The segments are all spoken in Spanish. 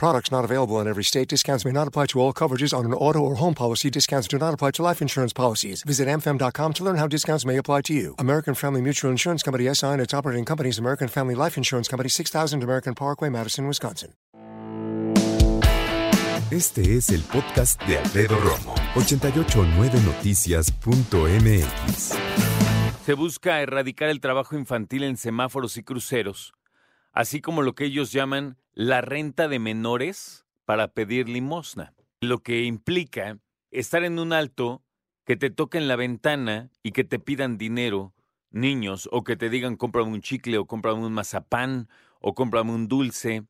Products not available in every state. Discounts may not apply to all coverages on an auto or home policy. Discounts do not apply to life insurance policies. Visit amfam.com to learn how discounts may apply to you. American Family Mutual Insurance Company SI and its operating companies American Family Life Insurance Company 6000 American Parkway, Madison, Wisconsin. Este es el podcast de Alfredo Romo, 889noticias.mx. Se busca erradicar el trabajo infantil en semáforos y cruceros, así como lo que ellos llaman la renta de menores para pedir limosna, lo que implica estar en un alto, que te toquen la ventana y que te pidan dinero, niños, o que te digan cómprame un chicle o cómprame un mazapán o cómprame un dulce.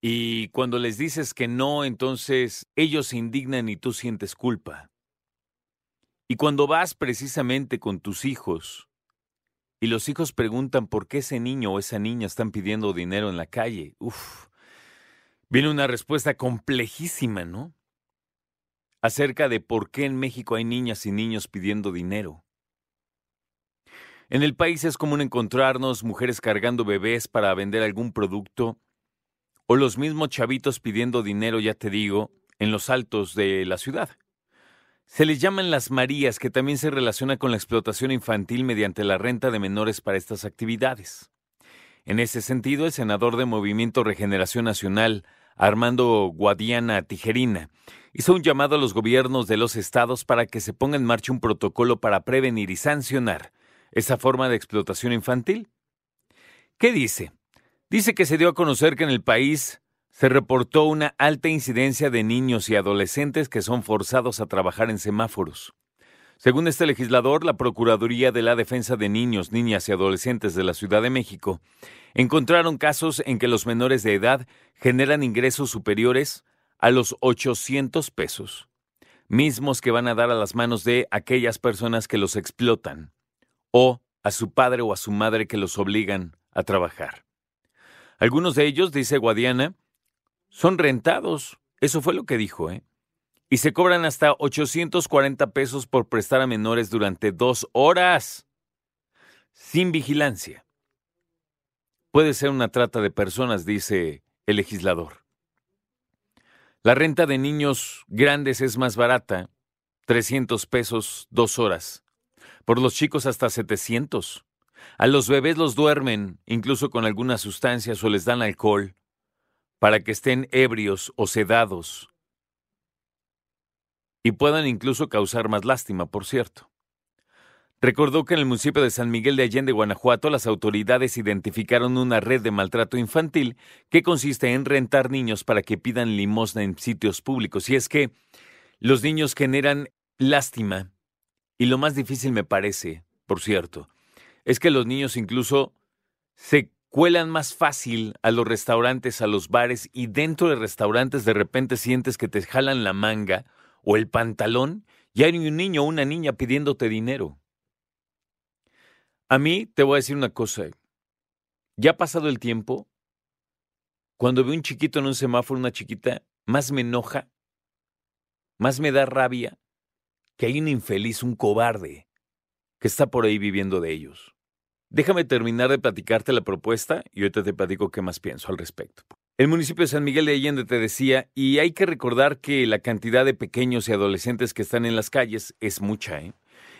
Y cuando les dices que no, entonces ellos se indignan y tú sientes culpa. Y cuando vas precisamente con tus hijos y los hijos preguntan por qué ese niño o esa niña están pidiendo dinero en la calle, uff, viene una respuesta complejísima, ¿no? Acerca de por qué en México hay niñas y niños pidiendo dinero. En el país es común encontrarnos mujeres cargando bebés para vender algún producto, o los mismos chavitos pidiendo dinero, ya te digo, en los altos de la ciudad. Se les llaman las Marías, que también se relaciona con la explotación infantil mediante la renta de menores para estas actividades. En ese sentido, el senador de Movimiento Regeneración Nacional, Armando Guadiana Tijerina, hizo un llamado a los gobiernos de los estados para que se ponga en marcha un protocolo para prevenir y sancionar esa forma de explotación infantil. ¿Qué dice? Dice que se dio a conocer que en el país se reportó una alta incidencia de niños y adolescentes que son forzados a trabajar en semáforos. Según este legislador, la Procuraduría de la Defensa de Niños, Niñas y Adolescentes de la Ciudad de México encontraron casos en que los menores de edad generan ingresos superiores a los 800 pesos, mismos que van a dar a las manos de aquellas personas que los explotan, o a su padre o a su madre que los obligan a trabajar. Algunos de ellos, dice Guadiana, son rentados. Eso fue lo que dijo, ¿eh? y se cobran hasta 840 pesos por prestar a menores durante dos horas, sin vigilancia. Puede ser una trata de personas, dice el legislador. La renta de niños grandes es más barata, 300 pesos dos horas. Por los chicos hasta 700. A los bebés los duermen, incluso con algunas sustancias o les dan alcohol, para que estén ebrios o sedados y puedan incluso causar más lástima, por cierto. Recordó que en el municipio de San Miguel de Allende, Guanajuato, las autoridades identificaron una red de maltrato infantil que consiste en rentar niños para que pidan limosna en sitios públicos. Y es que los niños generan lástima. Y lo más difícil me parece, por cierto, es que los niños incluso se cuelan más fácil a los restaurantes, a los bares, y dentro de restaurantes de repente sientes que te jalan la manga o el pantalón y hay un niño o una niña pidiéndote dinero. A mí te voy a decir una cosa. Ya ha pasado el tiempo, cuando veo un chiquito en un semáforo, una chiquita, más me enoja, más me da rabia que hay un infeliz, un cobarde, que está por ahí viviendo de ellos. Déjame terminar de platicarte la propuesta y ahorita te platico qué más pienso al respecto. El municipio de San Miguel de Allende te decía, y hay que recordar que la cantidad de pequeños y adolescentes que están en las calles es mucha. ¿eh?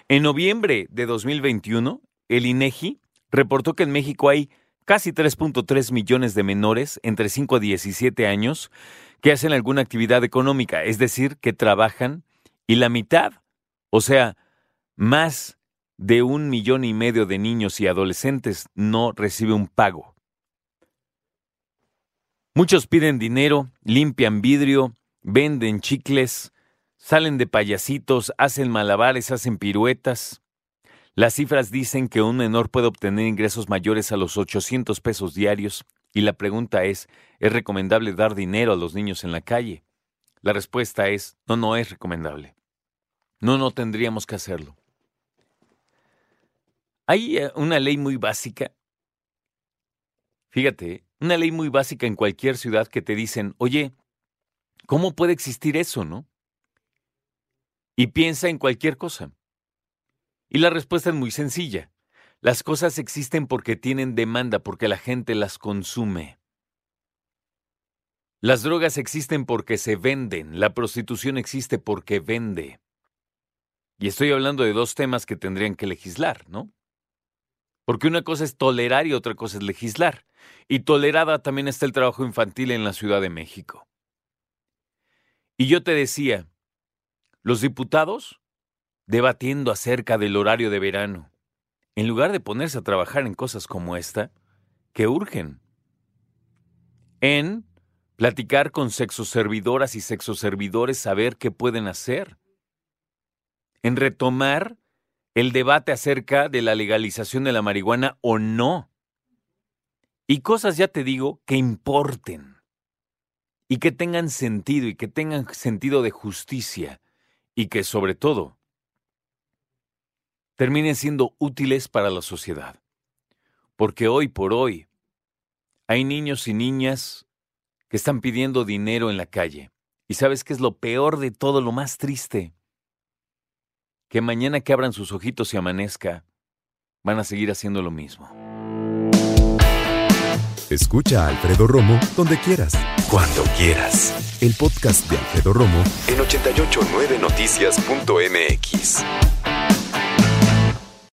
En noviembre de 2021, el INEGI reportó que en México hay casi 3.3 millones de menores entre 5 a 17 años que hacen alguna actividad económica, es decir, que trabajan, y la mitad, o sea, más de un millón y medio de niños y adolescentes no recibe un pago. Muchos piden dinero, limpian vidrio, venden chicles, salen de payasitos, hacen malabares, hacen piruetas. Las cifras dicen que un menor puede obtener ingresos mayores a los 800 pesos diarios y la pregunta es, ¿es recomendable dar dinero a los niños en la calle? La respuesta es, no, no es recomendable. No, no tendríamos que hacerlo. Hay eh, una ley muy básica. Fíjate, Una ley muy básica en cualquier ciudad que te dicen, oye, ¿cómo puede existir eso, no? Y piensa en cualquier cosa. Y la respuesta es muy sencilla. Las cosas existen porque tienen demanda, porque la gente las consume. Las drogas existen porque se venden, la prostitución existe porque vende. Y estoy hablando de dos temas que tendrían que legislar, ¿no? Porque una cosa es tolerar y otra cosa es legislar. Y tolerada también está el trabajo infantil en la Ciudad de México. Y yo te decía, los diputados debatiendo acerca del horario de verano, en lugar de ponerse a trabajar en cosas como esta, que urgen. En platicar con sexoservidoras y sexoservidores, saber qué pueden hacer. En retomar el debate acerca de la legalización de la marihuana o no. Y cosas, ya te digo, que importen. Y que tengan sentido y que tengan sentido de justicia. Y que sobre todo terminen siendo útiles para la sociedad. Porque hoy por hoy hay niños y niñas que están pidiendo dinero en la calle. ¿Y sabes qué es lo peor de todo, lo más triste? Que mañana que abran sus ojitos y amanezca, van a seguir haciendo lo mismo. Escucha a Alfredo Romo donde quieras. Cuando quieras. El podcast de Alfredo Romo en 889noticias.mx.